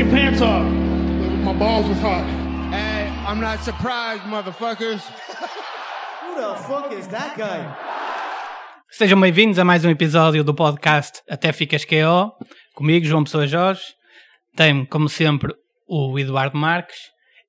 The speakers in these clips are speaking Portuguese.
your pants off. My balls was hot. Hey, I'm not surprised, motherfuckers. Who the fuck is that guy? Sejam bem-vindos a mais um episódio do podcast Até Ficas KO. Comigo, João Pessoa Jorge. Tenho, como sempre, o Eduardo Marques.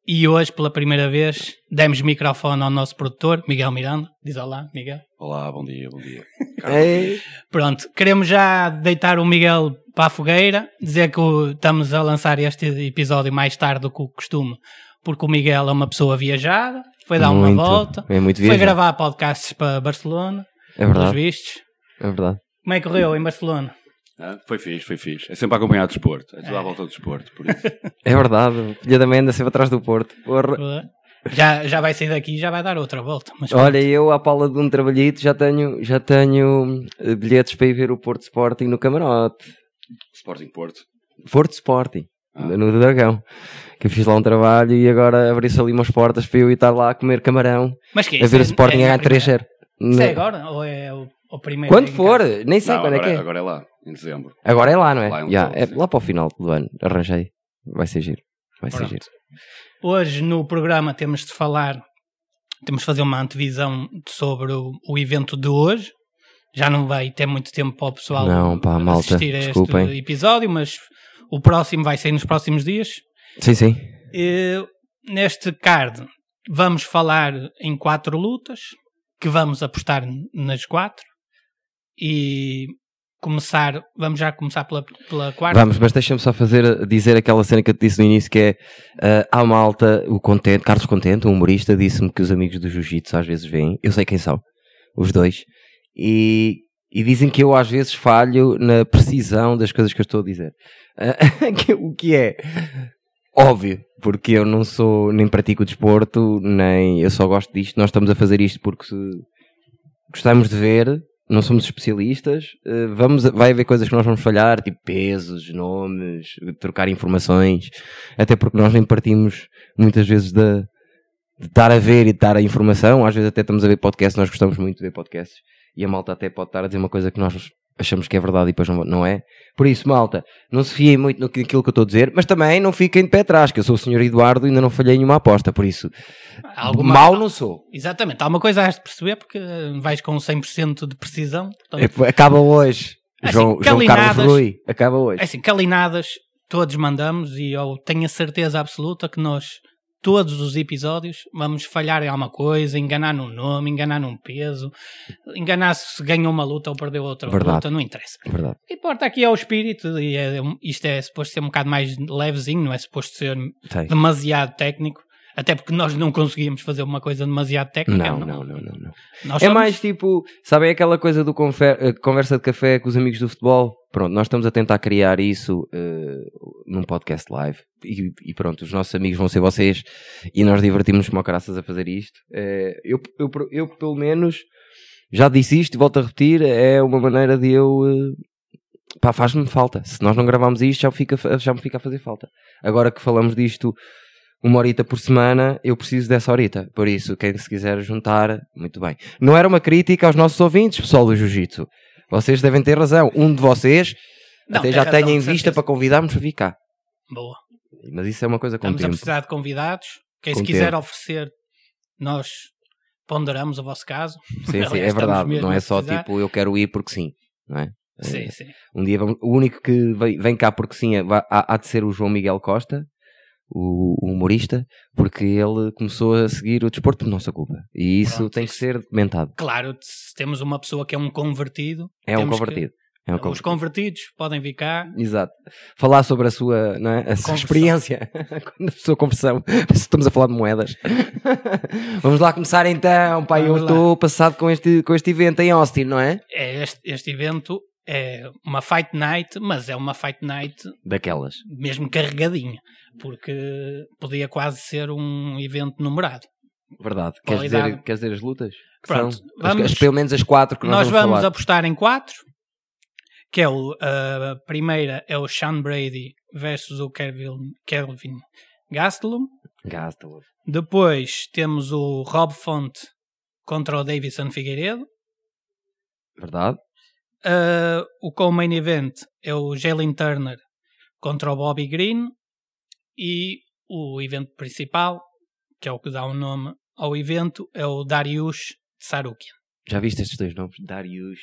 E hoje, pela primeira vez, demos microfone ao nosso produtor, Miguel Miranda. Diz olá, Miguel. Olá, bom dia, bom dia. Ei, Pronto, queremos já deitar o Miguel para a fogueira, dizer que estamos a lançar este episódio mais tarde do que o costume, porque o Miguel é uma pessoa viajada, foi dar Muito, uma volta, é muito foi gravar podcasts para Barcelona, É verdade, vistos. é verdade. Como é que correu em Barcelona? Foi fixe, foi fixe. É sempre a acompanhar o desporto. É tudo à volta do desporto, por isso. É verdade. Filha da mãe anda sempre atrás do Porto. Porra. Já, já vai sair daqui e já vai dar outra volta. Mas Olha, eu à pala de um trabalhito já tenho, já tenho eh, bilhetes para ir ver o Porto Sporting no camarote. Sporting Porto. Porto Sporting, Ah. no Dragão. Que eu fiz lá um trabalho e agora abriu-se ali umas portas para eu ir estar lá a comer camarão, Mas que é a ver É- o Sporting é a a ganhar 3-0. Isso é agora? Ou é o, o primeiro? Quando for, casa? nem sei Não, quando agora, é que é. agora é lá, em dezembro. Agora é lá, não é? Lá é todo, é lá para o final do ano. Arranjei. Vai ser giro. Vai ser giro. Hoje no programa temos de falar, temos de fazer uma antevisão sobre o, o evento de hoje. Já não vai ter muito tempo para o pessoal Não, pá, malta, assistir a este desculpem. episódio, mas o próximo vai sair nos próximos dias. Sim, sim. E, neste card vamos falar em quatro lutas, que vamos apostar nas quatro. E começar, vamos já começar pela, pela quarta. Vamos, mas deixa-me só fazer, dizer aquela cena que eu te disse no início que é ah, à malta, o Contente, Carlos Contente, um humorista, disse-me que os amigos do Jiu-Jitsu às vezes vêm, eu sei quem são, os dois, e, e dizem que eu às vezes falho na precisão das coisas que eu estou a dizer. Que- o que é óbvio, porque eu não sou, nem pratico desporto, nem eu só gosto disto, nós estamos a fazer isto porque gostamos de ver, não somos especialistas, eh, vamos, vai haver coisas que nós vamos falhar, tipo pesos, nomes, trocar informações, até porque nós nem partimos muitas vezes de, estar a ver e de dar a informação, às vezes até estamos a ver podcasts, nós gostamos muito de ver podcasts, e a malta até pode estar a dizer uma coisa que nós achamos que é verdade e depois não, não é. Por isso, malta, não se fiem muito naquilo que eu estou a dizer, mas também não fiquem de pé atrás, que eu sou o senhor Eduardo e ainda não falhei nenhuma aposta, por isso, Alguma- mal não sou. Exatamente, há uma coisa a de perceber porque vais com 100% de precisão. portanto, É, Acaba hoje. Assim, João, João Carlos Rui, acaba hoje. É assim, calinadas todos mandamos e eu tenho a certeza absoluta que nós, todos os episódios, vamos falhar em alguma coisa, enganar num nome, enganar num peso, enganar se ganhou uma luta ou perdeu outra Verdade. luta, não interessa. Verdade. O que importa aqui é o espírito e é, isto é suposto ser um bocado mais levezinho, não é suposto ser demasiado técnico. Até porque nós não conseguimos fazer uma coisa demasiado técnica. Não, não, não, não, não. Nós É somos- mais tipo, sabem aquela coisa do confer- eh, conversa de café com os amigos do futebol? Pronto, nós estamos a tentar criar isso eh, num podcast live e, e pronto, os nossos amigos vão ser vocês e nós divertimos-nos como caraças a fazer isto. Eh, eu, eu, eu, pelo menos, já disse isto e volto a repetir, é uma maneira de eu. eh, pá, faz-me falta. Se nós não gravarmos isto, já, fica, já me fica a fazer falta. Agora que falamos disto uma horita por semana, eu preciso dessa horita. Por isso, quem se quiser juntar, muito bem. Não era uma crítica aos nossos ouvintes, pessoal do Jiu-Jitsu. Vocês devem ter razão. Um de vocês Não, até já tem em vista para convidarmos para vir cá. Boa. Mas isso é uma coisa com Estamos a tempo. precisar de convidados. Quem se Com quiser tempo. oferecer, nós ponderamos o vosso caso. Sim, sim, é verdade. Não é a só tipo eu quero ir porque sim. Não é? Sim, Eh, sim. Um dia vamos- o único que vem, cá porque sim é- há de ser o João Miguel Costa, o, o humorista, porque ele começou a seguir o desporto por nossa culpa. E isso Pronto, tem que ser documentado. Claro, se temos uma pessoa que é um convertido. É um convertido. É um Os convertido. convertidos podem vir cá. Exato. Falar sobre a sua, não é? a sua experiência, a sua conversão. Estamos a falar de moedas. Vamos lá começar então. Eu Vamos lá. estou passado com este, com este evento em Austin, não é? É este, este evento é uma fight night, mas é uma fight night Daquelas. mesmo carregadinha, porque podia quase ser um evento numerado. Verdade. Queres dizer, queres dizer as lutas? Que Pronto, são? Vamos- as- pelo menos as quatro que nós, Nós vamos, vamos apostar em quatro, que é o, a primeira é o Sean Brady versus o Kelvin, Kelvin Gastelum. Gastelum. Depois temos o Rob Font contra o Davison Figueiredo. Verdade? Uh, o co-main event é o Jalen Turner contra o Bobby Green. E o evento principal, que é o que dá o nome ao evento, é o Dariush Tsarukian. Já viste estes dois nomes? Darius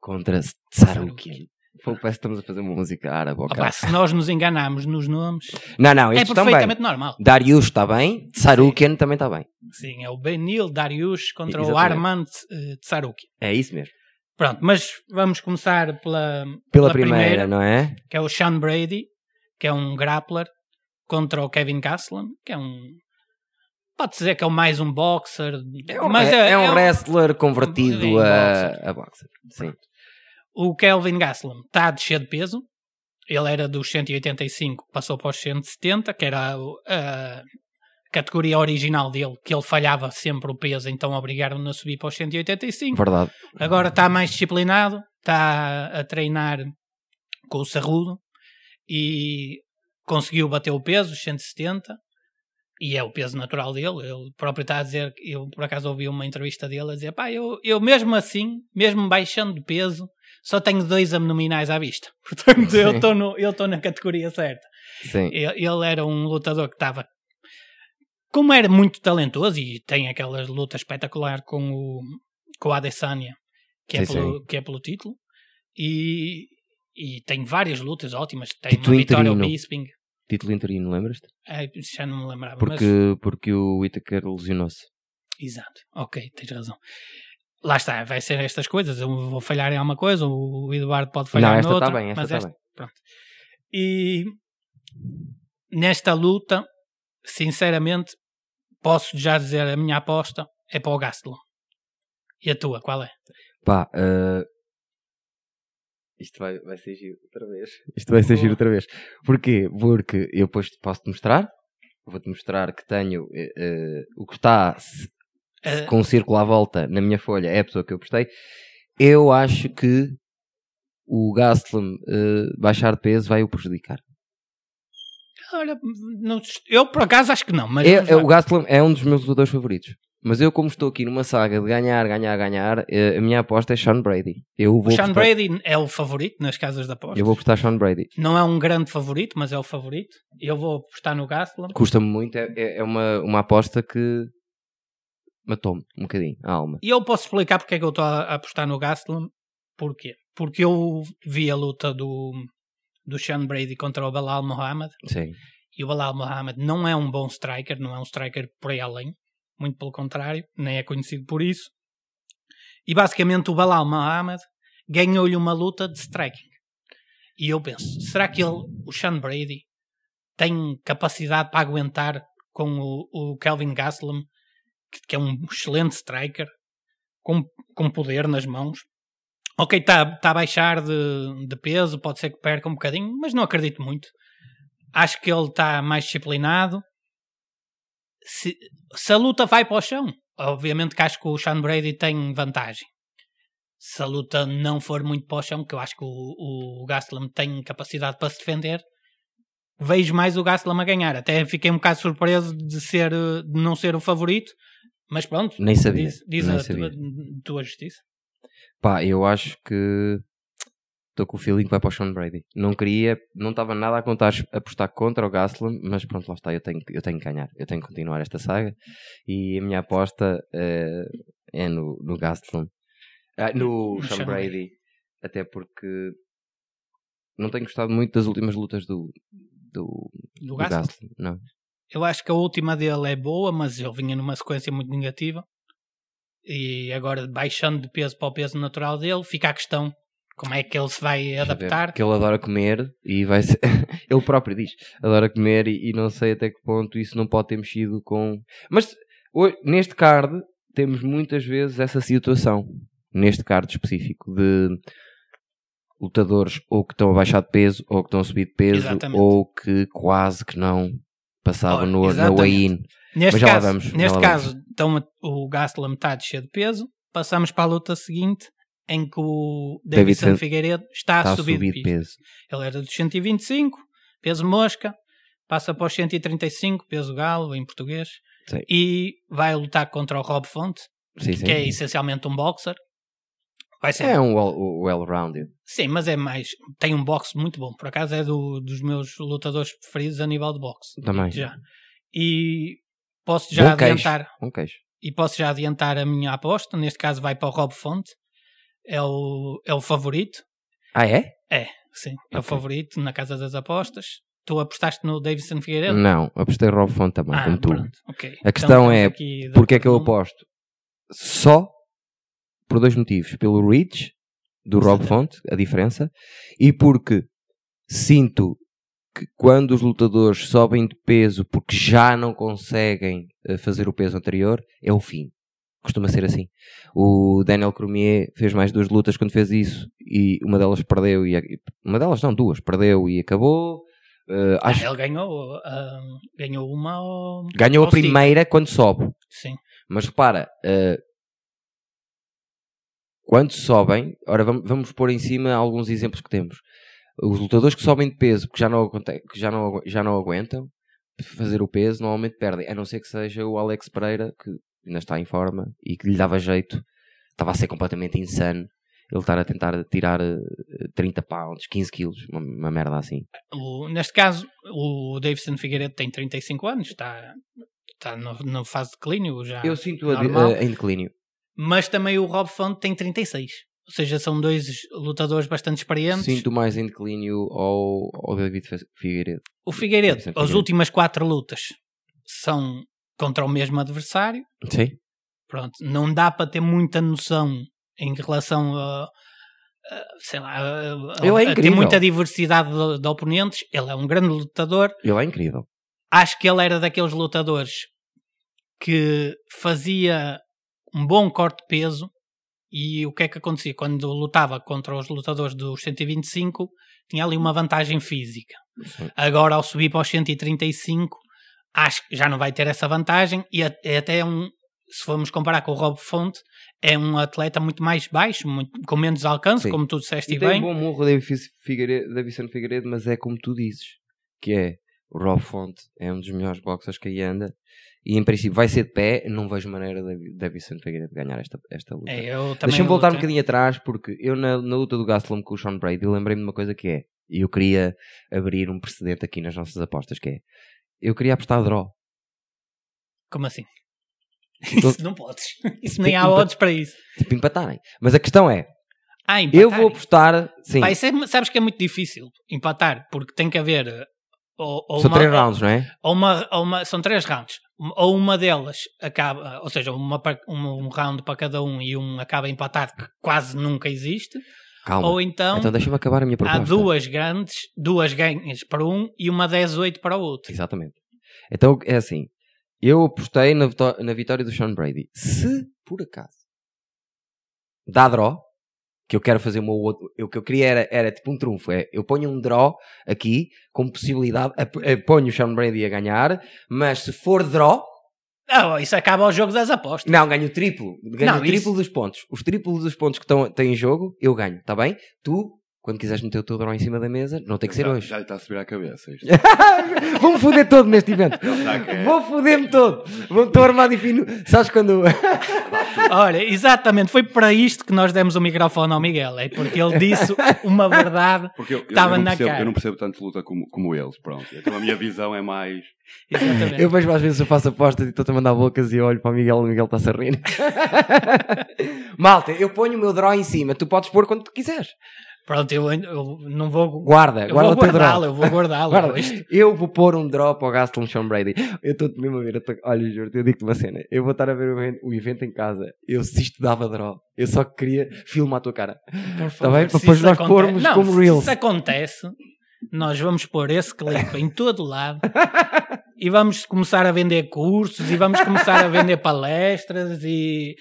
contra Tsarukian. Pô, parece que estamos a fazer uma música árabe. se nós nos enganarmos nos nomes, Não, não, é estão bem. perfeitamente normal. Darius está bem, Tsarukian também está bem. Sim, é o Benil Dariush contra o Exatamente. Armand eh, Tsarukian. É isso mesmo. Pronto, mas vamos começar pela, Pela primeira, não é? que é o Sean Brady, que é um grappler, contra o Kevin Gastelum, que é um. Pode dizer que é mais um boxer, É um, mas é, é um é wrestler convertido a, boxer. a boxer. Sim. O Kelvin Gastelum está a descer de peso. Ele era dos 185, passou para os 170, que era a categoria original dele, que ele falhava sempre o peso, então obrigaram-no a subir para os 185. Verdade. Agora está mais disciplinado, está a treinar com o Cerrudo e conseguiu bater o peso, os 170, e é o peso natural dele. Ele próprio está a dizer, eu por acaso ouvi uma entrevista dele a dizer: pá, eu, eu mesmo assim, mesmo baixando de peso, só tenho dois abdominais à vista. Portanto, eu Sim. eu estou na categoria certa. Sim. Ele, ele era um lutador que estava. Como era muito talentoso e tem aquelas lutas espetaculares com o, com o Adesanya, que é, Sim, pelo, que é pelo título, e, e tem várias lutas ótimas. Tem Título uma vitória ao interino. Bisping, Título interino, lembras-te? Ai, já não me lembrava. Porque, Mas, porque o Whittaker lesionou-se. exato, ok, tens razão. Lá está, vai ser estas coisas. Eu vou falhar em alguma coisa, o Eduardo pode falhar Não, esta está bem, esta mas está bem. Pronto. E nesta luta, sinceramente, posso já dizer a minha aposta é para o Gastelum. E a tua, qual é? Pá, eh, isto vai, vai ser giro outra vez. Isto vai ser giro outra vez. Porquê? Porque eu depois posso-te mostrar. Vou-te mostrar que tenho eh, o que está Eh, com um círculo à volta na minha folha. É a pessoa que eu postei. Eu acho que o Gastelum baixar de peso vai o prejudicar. Olha, não- eu por acaso acho que não, mas É- é- o Gastelum é um dos meus lutadores favoritos. Mas eu, como estou aqui numa saga de ganhar, ganhar, ganhar, eh, a minha aposta é Sean Brady. Eu vou o Sean apostar- Brady é o favorito nas casas de apostas. Eu vou apostar Sean Brady. Não é um grande favorito, mas é o favorito. Eu vou apostar no Gastelum. Custa-me muito, é, é- é uma, uma aposta que matou-me um bocadinho a alma. E eu posso explicar porque é que eu estou a apostar no Gastelum. Porquê? Porque eu vi a luta do, do Sean Brady contra o Balal Mohamed Sim. e o Balal Mohamed não é um bom striker, não é um striker por aí além, muito pelo contrário, nem é conhecido por isso. E basicamente o Balal Mohamed ganhou-lhe uma luta de striking. E eu penso, será que ele, o Sean Brady, tem capacidade para aguentar com o, o Kelvin Gastelum, que, que é um excelente striker, com, com poder nas mãos? Ok, está tá a baixar de, de peso, pode ser que perca um bocadinho, mas não acredito muito. Acho que ele está mais disciplinado. Se, se a luta vai para o chão, obviamente que acho que o Sean Brady tem vantagem. Se a luta não for muito para o chão, que eu acho que o, o Gastelum tem capacidade para se defender, vejo mais o Gastelum a ganhar. Até fiquei um bocado surpreso de, ser, de não ser o favorito, mas pronto, Nem sabia. diz, diz nem a sabia. tua, tua justiça. Pá, eu acho que estou com o feeling que vai para o Sean Brady. Não queria, não estava nada a contar a apostar contra o Gastelum, mas pronto, lá está, eu tenho, que- eu tenho que ganhar, eu tenho que continuar esta saga e a minha aposta eh, é no, no Gastelum. Ah, no No Sean Sean Brady, até porque não tenho gostado muito das últimas lutas do, do, Do do. Gastelum. Não. Eu acho que a última dele é boa, mas ele vinha numa sequência muito negativa. E agora, baixando de peso para o peso natural dele, fica a questão como é que ele se vai adaptar. Porque ele adora comer e vai ser. ele próprio diz: adora comer e, e não sei até que ponto isso não pode ter mexido com. Mas ho- neste card temos muitas vezes essa situação. Neste card específico de lutadores ou que estão a baixar de peso ou que estão a subir de peso Exatamente. ou que quase que não passavam Ora, no, na weigh-in. Neste Mas caso, vamos, neste caso então, o Gastelum está a descer de peso. Passamos para a luta seguinte, em que o David Davidson Figueiredo está, Está a subir, de peso. Ele era dos 125, peso mosca, passa para os 135, peso galo, em português, Sim. e vai lutar contra o Rob Fonte, Sim, sim. que é essencialmente um boxer. Vai ser. É um well- well-rounded. Sim, mas é mais. Tem um boxe muito bom. Por acaso é do, dos meus lutadores preferidos a nível de boxe. Também. Já. E posso já queijo. adiantar. Um queijo. E posso já adiantar a minha aposta. Neste caso vai para o Rob Fonte. É o, é o favorito. Ah, é? É, sim. É o favorito na casa das apostas. Tu apostaste no Davidson Figueiredo? Não, apostei Rob Fonte também, Ah, como tu. pronto. ok. A questão Então, é, Porque é que eu aposto? Só por dois motivos. Pelo reach do Rob. Fonte, a diferença, e porque sinto que quando os lutadores sobem de peso porque já não conseguem eh, fazer o peso anterior, é o fim. Costuma ser assim. O Daniel Cormier fez mais duas lutas quando fez isso e uma delas perdeu e uma delas não, duas, perdeu e acabou. Ah, acho ele ganhou, ah, ganhou uma ao, ganhou ao a primeira quando sobe. Sim. Mas repara, eh, quando sobem, ora vamos, vamos pôr em cima alguns exemplos que temos. Os lutadores que sobem de peso, que já não, que já não, já não aguentam fazer o peso, normalmente perdem. A não ser que seja o Alex Pereira, que ainda está em forma e que lhe dava jeito. Estava a ser completamente insano. Ele estar a tentar tirar eh, 30 pounds, 15 quilos, uma, uma merda assim. O- neste caso, o Davidson Figueiredo tem 35 anos, está, está na fase de declínio já. Eu sinto a, a- em declínio. Mas também o Rob Font tem 36. Ou seja, são dois lutadores bastante experientes. Sinto mais em declínio ao, ao David Figueiredo. O Figueiredo, Davidson as Figueiredo. últimas quatro lutas são contra o mesmo adversário. Sim. Pronto, não dá para ter muita noção em relação a, a- sei lá, a, Ele é incrível. muita diversidade de, de oponentes. Ele é um grande lutador. Ele é incrível. Acho que ele era daqueles lutadores que fazia um bom corte de peso. E o que é que acontecia? Quando lutava contra os lutadores dos 125, tinha ali uma vantagem física. Agora, ao subir para os 135, acho que já não vai ter essa vantagem. E é até um, se formos comparar com o Rob Fonte, é um atleta muito mais baixo, muito- com menos alcance, Sim. como tu disseste E bem. tem um bom David Figueiredo, David Figueiredo, mas é como tu dizes, que é o Rob Fonte é um dos melhores boxers que aí anda e em princípio vai ser de pé, não vejo maneira de Davidson Figueiredo ganhar esta, esta luta. É, Deixa-me voltar um lutei. bocadinho atrás porque eu na, na luta do Gastelum com o Sean Brady lembrei-me de uma coisa que é, e eu queria abrir um precedente aqui nas nossas apostas, que é, eu queria apostar draw. Como assim? Então- Isso não podes. Isso nem há odds para isso. Tipo, empatarem. Mas a questão é, Ah, eu vou apostar, sim, isso é- sabes que é muito difícil empatar, porque tem que haver eh, ou, ou são uma, três rounds, não é? ou uma, ou uma- são três rounds. Ou uma delas acaba, ou seja, uma, um round para cada um e um acaba empatado, que quase nunca existe. Calma. Ou então, Então deixa-me acabar a minha há proposta. duas grandes, duas ganhas para um e uma 10-8 para o outro. Exatamente. Então é assim. Eu apostei na, na vitória do Sean Brady. Se por acaso dá draw, que eu quero fazer uma outra. O que eu queria era, era tipo um trunfo. É, eu ponho um draw aqui com possibilidade. Ponho o Sean Brady a ganhar, mas se for draw, Ah, isso acaba o jogo das apostas. não, ganho o triplo. Ganho Não, o triplo isso- dos pontos. Os triplos dos pontos que estão, têm em jogo, eu ganho, está bem? Tu, quando quiseres meter o teu draw em cima da mesa, não tem que ser já, hoje. Já lhe está a subir à cabeça isto. Vou-me foder todo neste evento. Que. Vou foder-me todo. Vou- Estou armado e fino. Sabes quando. Olha, exatamente, foi para isto que nós demos o microfone ao Miguel, é porque ele disse uma verdade. Porque eu, eu, Estava eu não na percebo, cara. eu não percebo tanto luta como, como eles, pronto. Então a minha visão é mais. Exatamente. Eu vejo às vezes eu faço apostas e estou-te a mandar bocas e olho para o Miguel e o Miguel está-se a rir. Malta, eu ponho o meu draw em cima. Tu podes pôr quando tu quiseres. Pronto, eu, eu não vou. Guarda, eu guarda vou o teu draw. eu vou guardá-lo. Guarda. Isto- Eu vou pôr um draw para o Gaston Sean Brady. Eu estou-te mesmo a ver. eu tô- Olha, juro eu digo-te uma cena. Eu vou estar a ver o evento, o evento em casa. Eu, se isto dava draw, eu só queria filmar a tua cara. Por Está bem? Para se depois nós aconte- pormos não, como se Reels. isso acontece, nós vamos pôr esse clipe em todo lado e vamos começar a vender cursos e vamos começar a vender palestras e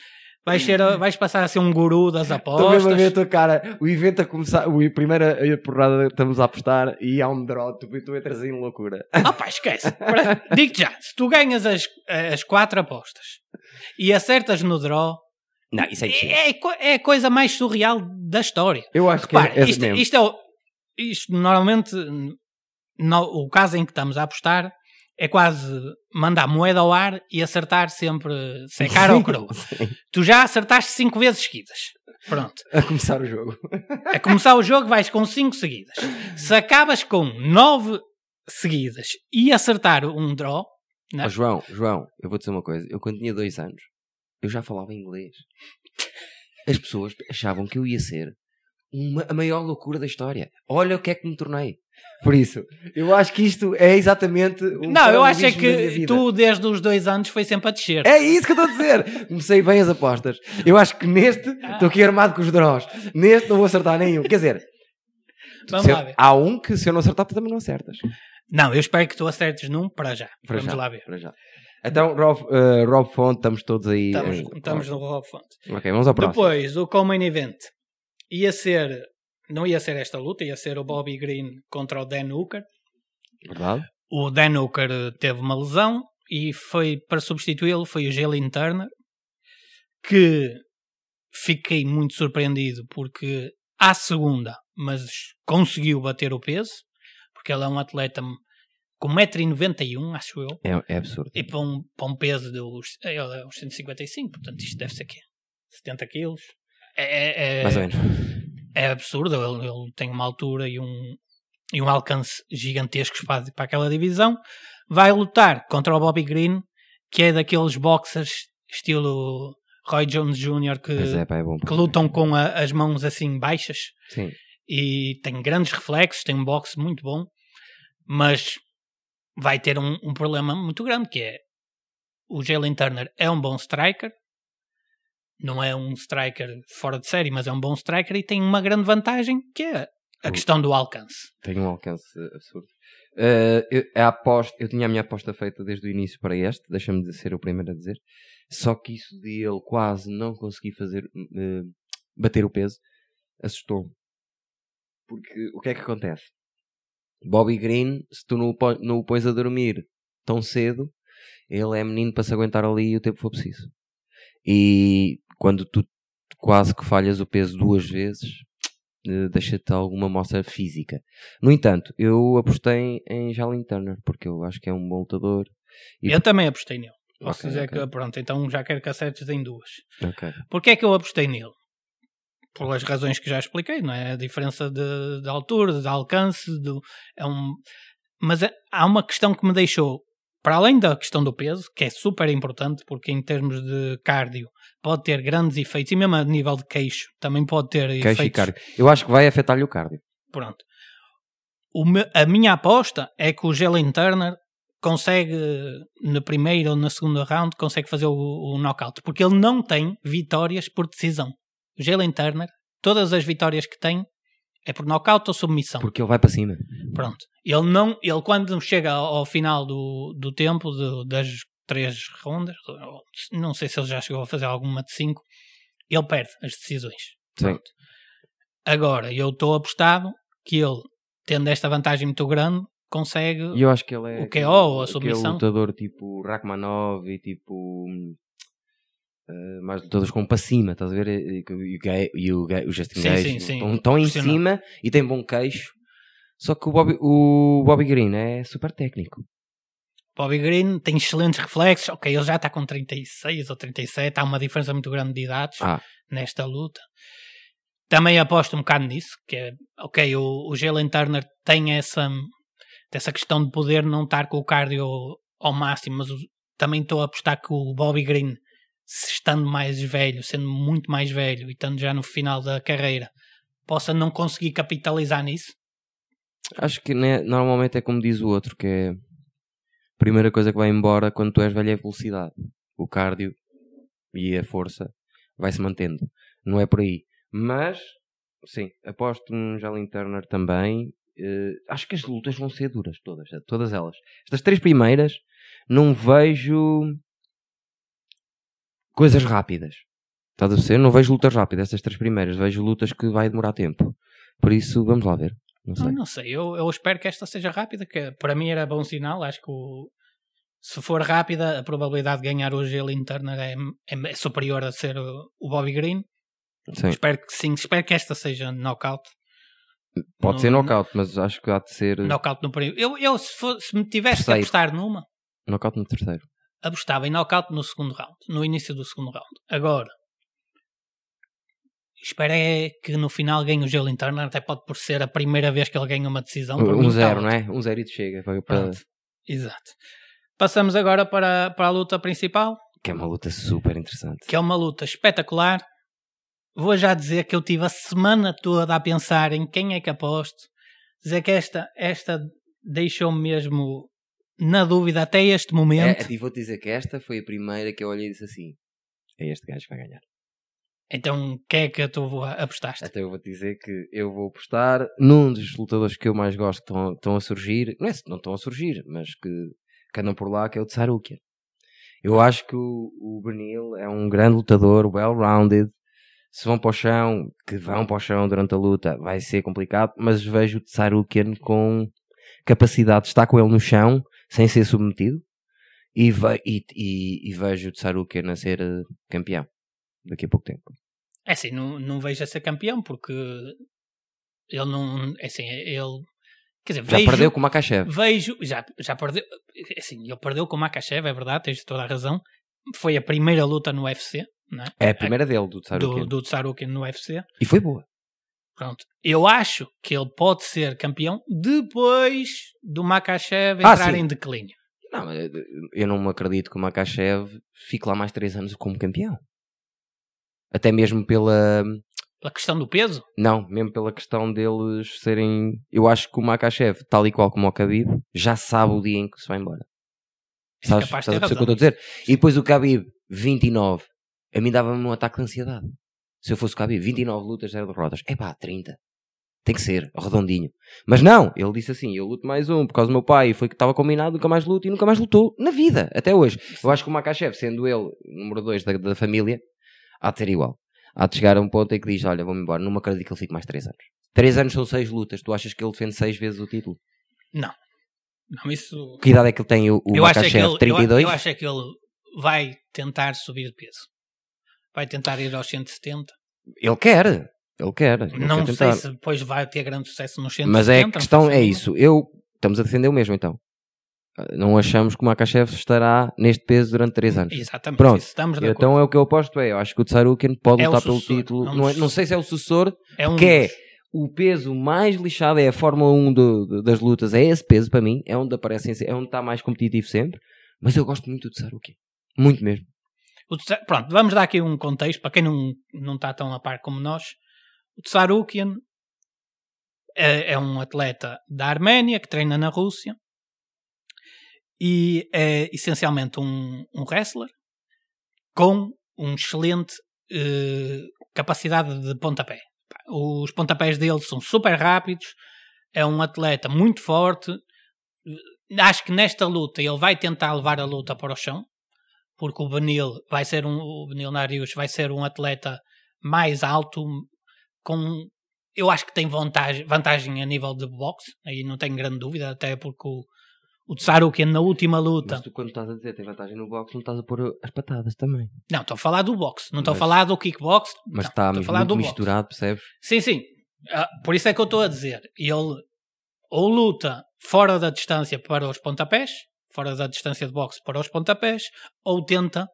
vais, ser, vais passar a ser um guru das Estou mesmo a ver a apostas. tua cara. O evento a começar, o a primeira porrada estamos a apostar e há um draw. Tu, tu entras em loucura. Ah pá, esquece. Digo-te já, se tu ganhas as, as quatro apostas e acertas no draw, Não, isso é é, é é a coisa mais surreal da história. Eu acho que Repara, é, é isto, mesmo. isto é isto normalmente no- o caso em que estamos a apostar é quase mandar moeda ao ar e acertar sempre se é cara ou. Sim. Tu já acertaste cinco vezes seguidas. Pronto. A começar o jogo. A começar o jogo vais com 5 seguidas. Se acabas com 9 seguidas e acertar um draw, Não. Ó, João, João, eu vou dizer uma coisa. Eu quando tinha dois anos, eu já falava inglês. As pessoas achavam que eu ia ser uma- a maior loucura da história. Olha o que é que me tornei. Por isso, eu acho que isto é exatamente um não, eu acho é que tu desde os dois anos foi sempre a descer. É isso que eu estou a dizer. Comecei bem as apostas. Eu acho que neste estou aqui armado com os draws. Neste não vou acertar nenhum. Quer dizer, Vamos eu- lá ver. há um que se eu não acertar, tu também não acertas. Não, eu espero que tu acertes num para já. Para Vamos já, lá ver. Para já. Então, Rob, eh, Rob Fonte, estamos todos aí. Estamos, em- estamos no Rob Fonte. Ok, vamos ao próximo. Depois, o Common Event ia ser, não ia ser esta luta, ia ser o Bobby Green contra o Dan Hooker. Verdade? O Dan Hooker teve uma lesão e foi para substituí-lo foi o Jalen Turner, que fiquei muito surpreendido porque à segunda, mas conseguiu bater o peso, porque ele é um atleta com 1,91m, acho eu, É, é absurdo. e para um, para um peso de uns, ele é uns 155, portanto isto deve ser quê? 70 quilos. É, é, é- Mais ou menos. é absurdo. Ele, ele tem uma altura e um, e um alcance gigantescos para, para aquela divisão. Vai lutar contra o Bobby Green, que é daqueles boxers estilo Roy Jones Jr. que, é, pá, é que lutam com a- as mãos assim baixas Sim. e tem grandes reflexos, tem um boxe muito bom, mas vai ter um, um problema muito grande que é o Jalen Turner é um bom striker, não é um striker fora de série, mas é um bom striker e tem uma grande vantagem que é a questão do alcance. Tem um alcance absurdo. Eh, eu, a aposta, eu tinha a minha aposta feita desde o início para este, deixa-me de ser o primeiro a dizer. Só que isso de ele quase não conseguir fazer eh, bater o peso assustou-me. Porque o que é que acontece? Bobby Green, se tu não o, pon- não o pões a dormir tão cedo, ele é menino para se aguentar ali o tempo for preciso. E quando tu quase que falhas o peso duas vezes, eh, deixa-te alguma mostra física. No entanto, eu apostei em Jalen Turner, porque eu acho que é um bom lutador. E- Eu também apostei nele. Posso Ok, dizer ok. que, pronto, então já quero que acertes em duas. Ok. Porquê é que eu apostei nele? Pelas razões que já expliquei, não é? A diferença de, de altura, de alcance, do, é um... mas é- há uma questão que me deixou, para além da questão do peso, que é super importante, porque em termos de cardio pode ter grandes efeitos, e mesmo a nível de queixo também pode ter Queixo e efeitos. cardio. Eu acho que vai afetar-lhe o cardio. Pronto. O a minha aposta é que o Jalen Turner consegue, na primeira ou na segunda round, consegue fazer o, o knockout, porque ele não tem vitórias por decisão. O Jalen Turner, todas as vitórias que tem é por knockout ou submissão. Porque ele vai para cima. Pronto. Ele não, ele quando chega ao, final do, do tempo de- das três rondas, não sei se ele já chegou a fazer alguma de cinco, ele perde as decisões. Sim. Agora, eu estou apostado que ele, tendo esta vantagem muito grande, consegue. Eu acho que ele é. O KO ou a submissão? lutador tipo Rachmanov e tipo. Eh, mais lutadores com para cima, estás a ver? E, e o e Justin Sim, Gage estão, estão em cima e tem bom queixo. Só que o Bobby, o Bobby Green é super técnico. Bobby Green tem excelentes reflexos. Ok, ele já está com 36 ou 37. Há uma diferença muito grande de idades Ah. nesta luta. Também aposto um bocado nisso, que é, ok, o, o Jalen Turner tem essa, essa questão de poder não estar com o cardio ao máximo, mas o- também estou a apostar que o Bobby Green, se estando mais velho, sendo muito mais velho e estando já no final da carreira, possa não conseguir capitalizar nisso. Acho que né, normalmente é como diz o outro, que é a primeira coisa que vai embora quando tu és velho é a velocidade. O cardio e a força vai se mantendo. Não é por aí. Mas, sim, aposto no Jalen Turner também. Eh, acho que as lutas vão ser duras, todas, todas elas. Estas três primeiras, não vejo coisas rápidas. Estás a perceber? Não vejo lutas rápidas, estas três primeiras. Vejo lutas que vai demorar tempo. Por isso, vamos lá ver. Não sei. Não, não sei, eu, eu espero que esta seja rápida, que para mim era bom sinal. Acho que o- se for rápida, a probabilidade de ganhar o Jalen Turner é, é- é superior a ser o, o Bobby Green. Sim. Espero que sim, espero que esta seja knockout. Pode No- ser knockout, mas acho que há de ser Knockout no primeiro. Eu, eu se, for- se me tivesse que Terceiro. apostar numa, knockout no terceiro. Apostava em knockout no segundo round, no início do segundo round. Agora, espero é que no final ganhe o Jalen Turner, até pode por ser a primeira vez que ele ganha uma decisão. Um, um zero, não é? Um zero e te chega. Para- Pronto. Exato. Passamos agora para, para a luta principal, Que é uma luta super interessante. que é uma luta espetacular. Vou já dizer que eu tive a semana toda a pensar em quem é que aposto. Dizer que esta, esta deixou-me mesmo na dúvida até este momento. É, e vou-te dizer que esta foi a primeira que eu olhei e disse assim: é este gajo que vai ganhar. Então, quem é que tu apostaste? Até eu vou-te dizer que eu vou apostar num dos lutadores que eu mais gosto que estão, que estão a surgir. Não é se não estão a surgir, mas que, que andam por lá, que é o Tsarukian. Eu acho que o, o Benil é um grande lutador, well-rounded. Se vão para o chão, que vão para o chão durante a luta, vai ser complicado, mas vejo o Tsarukian com capacidade de estar com ele no chão, sem ser submetido, e, ve- e, e- e vejo o a ser eh, campeão daqui a pouco tempo. É assim, não, não vejo a ser campeão porque ele não. É assim, ele. Quer dizer, Já vejo, perdeu com o Makachev. Vejo, já, já perdeu. é Assim, ele perdeu com o Makachev, é verdade, tens toda a razão. Foi a primeira luta no UFC, não é? É a primeira dele, do Tsarukian. do, do Tsarukin no UFC. E foi boa. Pronto. Eu acho que ele pode ser campeão depois do Makachev Ah, entrar sim. em declínio. Não, mas eu não me acredito que o Makachev fique lá mais 3 anos como campeão. Até mesmo pela. Pela questão do peso. Não, mesmo pela questão deles serem. Eu acho que o Makachev, tal e qual como o Khabib, já sabe o dia em que se vai embora. É Sabes, estás a perceber o que eu estou a dizer? E depois o Khabib, 29. A mim dava-me um ataque de ansiedade. Se eu fosse o Khabib, 29 lutas, 0 derrotas. É pá, 30. Tem que ser, redondinho. Mas não, ele disse assim: eu luto mais um por causa do meu pai, foi que estava combinado, nunca mais luto e nunca mais lutou na vida, até hoje. Eu acho que o Makachev, sendo ele número 2 da, da família, há de ser igual. Há de chegar a um ponto em que diz: Olha, vou-me embora, não me acredito que ele fique mais 3 anos. 3 anos são 6 lutas, tu achas que ele defende 6 vezes o título? Não, isso. Que idade é que ele tem o, o eu, acho é que Makachev? ele, eu, 32? eu acho é que ele vai tentar subir de peso. Vai tentar ir aos 170. Ele quer, ele quer. ele Não quer sei tentar. se depois vai ter grande sucesso nos 170. Mas é a questão, é isso. Eu, estamos a defender o mesmo então. Não achamos que o Makachev estará neste peso durante 3 anos. Exatamente. Pronto. estamos de Então acordo. é o que eu aposto é, eu acho que o Tsarukin pode É lutar pelo título. é um não, é- não sei se é o sucessor, É um que é o peso mais lixado, é a Fórmula 1 do- do- das lutas, é esse peso para mim, é onde aparecem, é onde está mais competitivo sempre. Mas eu gosto muito do Tsarukin. Muito mesmo. Pronto, vamos dar aqui um contexto para quem não, não está tão a par como nós. O Tsarukian é, é um atleta da Arménia que treina na Rússia e é essencialmente um, um wrestler com um excelente eh, capacidade de pontapé. Os pontapés dele são super rápidos, é um atleta muito forte. Acho que nesta luta ele vai tentar levar a luta para o chão, porque o Benil vai ser um o Benil Narius vai ser um atleta mais alto com eu acho que tem vantagem, vantagem a nível de boxe, aí não tenho grande dúvida, até porque o, o Tsarukian na última luta. Mas tu quando estás a dizer tem vantagem no boxe, não estás a pôr as patadas também. Não, estou a falar do boxe, não estou a falar do kickbox. Mas está muito boxe. misturado, percebes? Sim, sim. Ah, por isso é que eu estou a dizer. Ele ou luta fora da distância para os pontapés, fora da distância de boxe para os pontapés, ou tenta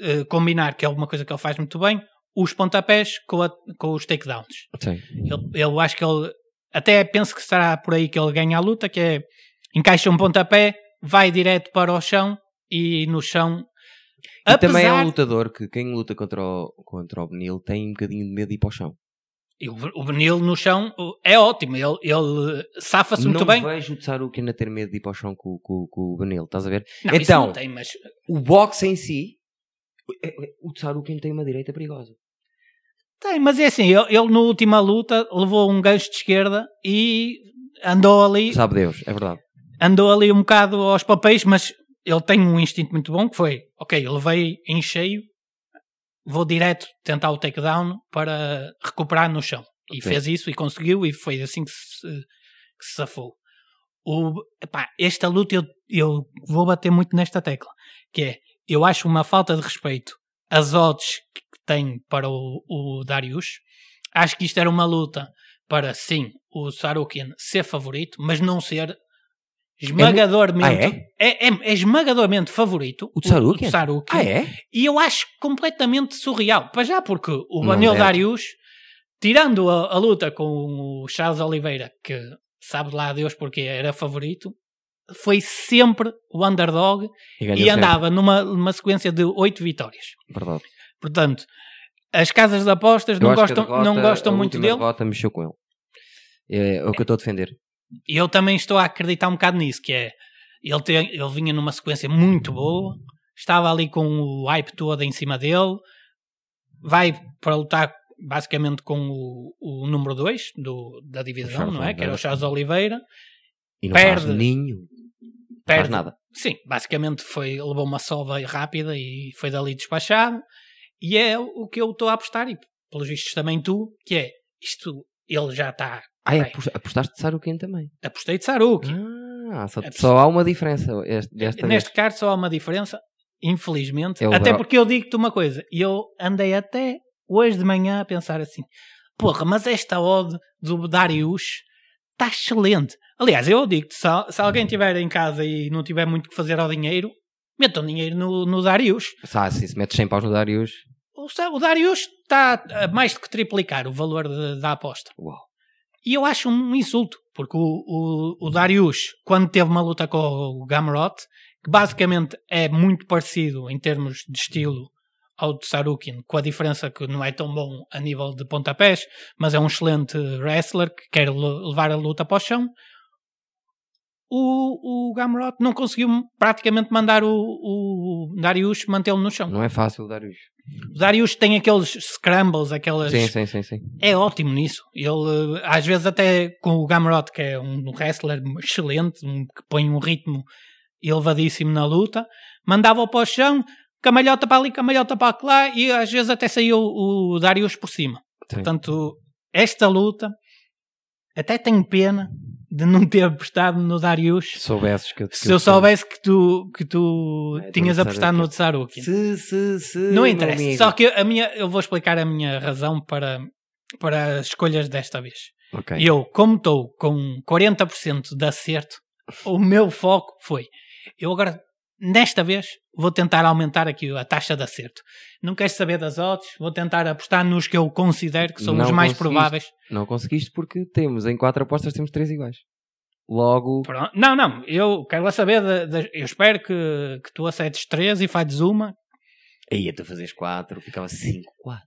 eh, combinar, que é alguma coisa que ele faz muito bem, os pontapés com, a- com os takedowns. Sim. Ele, eu acho que ele até penso que será por aí que ele ganha a luta, que é encaixa um pontapé, vai direto para o chão e no chão. E também é um apesar- lutador que quem luta contra o, contra o Benil tem um bocadinho de medo de ir para o chão. E o, Benil no chão é ótimo, ele, ele safa-se muito não bem. vejo o Tsarukin a ter medo de ir para o chão com, com, com o Benil, estás a ver? Não, Então- não tem, mas O boxe em si, é- é- o Tsarukin tem uma direita perigosa. tem, mas é assim, ele, ele na última luta levou um gancho de esquerda e andou ali, Sabe Deus, é verdade. andou ali um bocado aos papéis, mas ele tem um instinto muito bom que foi, ok, ele veio em cheio, vou direto tentar o takedown para recuperar no chão. E Ok. fez isso e conseguiu e foi assim que se, que se safou. O, epá, esta luta eu, eu vou bater muito nesta tecla, que é, eu acho uma falta de respeito as odds que tem para o, o Darius. Acho que isto era uma luta para, sim, o Sarukian ser favorito, mas não ser esmagadormente. é? É, é esmagadormente favorito. O Tsarukian? O. Ah, é? E eu acho completamente surreal. Para já, porque o deve. Darius, tirando a, a luta com o Charles Oliveira, que sabe lá a Deus porque era favorito, foi sempre o underdog e sempre. andava numa, numa sequência de oito vitórias. Verdade. Portanto, as casas de apostas Eu não gostam, derrota- não gostam a muito dele. derrota mexeu com ele. É, é o que eu estou a defender. E eu também estou a acreditar um bocado nisso, que é ele, tem, ele vinha numa sequência muito boa, estava ali com o hype todo em cima dele, vai para lutar basicamente com o, o número 2 da divisão, não é? Que era o Charles Oliveira. E não Perde. faz nenhum. Perde. faz nada. Sim, basicamente foi, levou uma sova rápida e foi dali despachado. E é o que eu estou a apostar, e pelos vistos também tu, que é isto, ele já está. Ah, é, apost- apostaste de Saruken também. Apostei de Saruki. Ah, só, É só há uma diferença este, Neste vez. caso só há uma diferença, infelizmente. O até porque eu digo-te uma coisa, eu andei até hoje de manhã a pensar assim: porra, mas esta ode do Darius está excelente. Aliás, eu digo-te: se, se alguém estiver em casa e não tiver muito que fazer ao dinheiro, metam dinheiro no, no Darius. Ah, se se metes 100 paus no Darius, O, o Darius está a mais do que triplicar o valor de- da aposta. uau. E eu acho um insulto, porque o, o, o Darius, quando teve uma luta com o Gamrot, que basicamente é muito parecido em termos de estilo ao de Sarukin, com a diferença que não é tão bom a nível de pontapés, mas é um excelente wrestler que quer le- levar a luta para o chão. O, o Gamrot não conseguiu praticamente mandar o, o Darius mantê-lo no chão. Não é fácil Darius. O Darius tem aqueles scrambles, aquelas Sim, sim, sim, sim. é ótimo nisso. Ele, eh, às vezes, até com o Gamrot, que é um wrestler excelente, um- que põe um ritmo elevadíssimo na luta, mandava-o para o chão, camalhota para ali, camalhota para lá, e às vezes até saiu o Darius por cima. Sim. Portanto, esta luta, até tenho pena de não ter apostado no Darius. Se soubesses que, que Se eu soubesse que tu, que tu É, tinhas apostado no Tsaruki. Se, se, se. Não interessa. amigo. Só que a minha, eu vou explicar a minha razão para, para as escolhas desta vez. Ok. Eu, como estou com 40% de acerto, o meu foco foi. Eu agora, nesta vez, vou tentar aumentar aqui a taxa de acerto. Não quero saber das odds, vou tentar apostar nos que eu considero que são Não os mais prováveis. Não conseguiste porque temos, em quatro apostas, temos três iguais. Logo, Pronto. Não, não, eu quero lá saber. da- da- eu espero que, que tu acertes 3 e fazes uma. aí tu fazes quatro, ficava cinco, quatro.